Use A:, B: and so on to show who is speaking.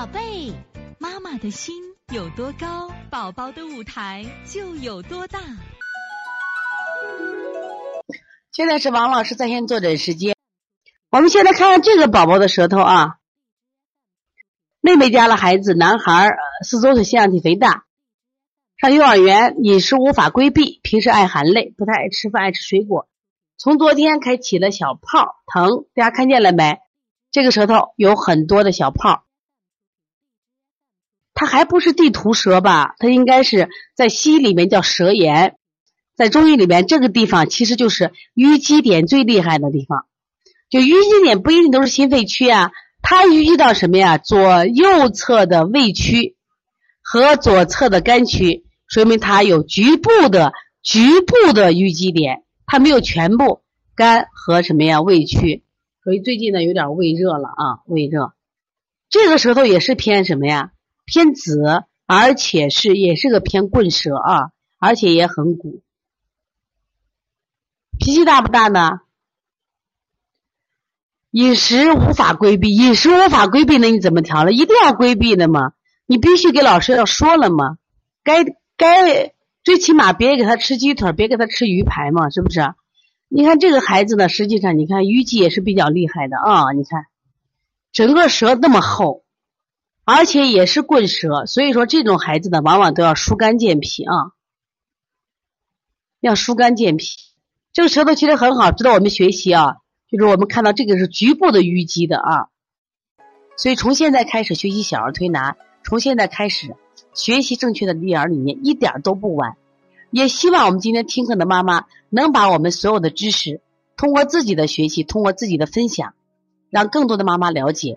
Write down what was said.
A: 宝贝，妈妈的心有多高，宝宝的舞台就有多大。
B: 现在是王老师在线坐诊时间。我们现在看看这个宝宝的舌头啊。妹妹家的孩子，男孩，四周岁，腺样体肥大，上幼儿园，饮食无法规避，平时爱含泪，不太爱吃饭，爱吃水果。从昨天开起了小泡，疼，大家看见了没？这个舌头有很多的小泡。它还不是地图舌吧？它应该是在西医里面叫舌炎，在中医里面这个地方其实就是淤积点最厉害的地方。就淤积点不一定都是心肺区啊，它淤积到什么呀？左右侧的胃区和左侧的肝区，说明它有局部的局部的淤积点，它没有全部肝和什么呀胃区。所以最近呢有点胃热了啊，胃热。这个舌头也是偏什么呀？偏紫，而且是也是个偏棍舌啊，而且也很鼓。脾气大不大呢？饮食无法规避，饮食无法规避，那你怎么调了？一定要规避的嘛，你必须给老师要说了嘛，该该最起码别给他吃鸡腿，别给他吃鱼排嘛，是不是？你看这个孩子呢，实际上你看淤积也是比较厉害的啊，你看整个舌那么厚。而且也是棍舌，所以说这种孩子呢，往往都要疏肝健脾啊，要疏肝健脾。这个舌头其实很好，值得我们学习啊。就是我们看到这个是局部的淤积的啊，所以从现在开始学习小儿推拿，从现在开始学习正确的育儿理念，一点都不晚。也希望我们今天听课的妈妈能把我们所有的知识，通过自己的学习，通过自己的分享，让更多的妈妈了解。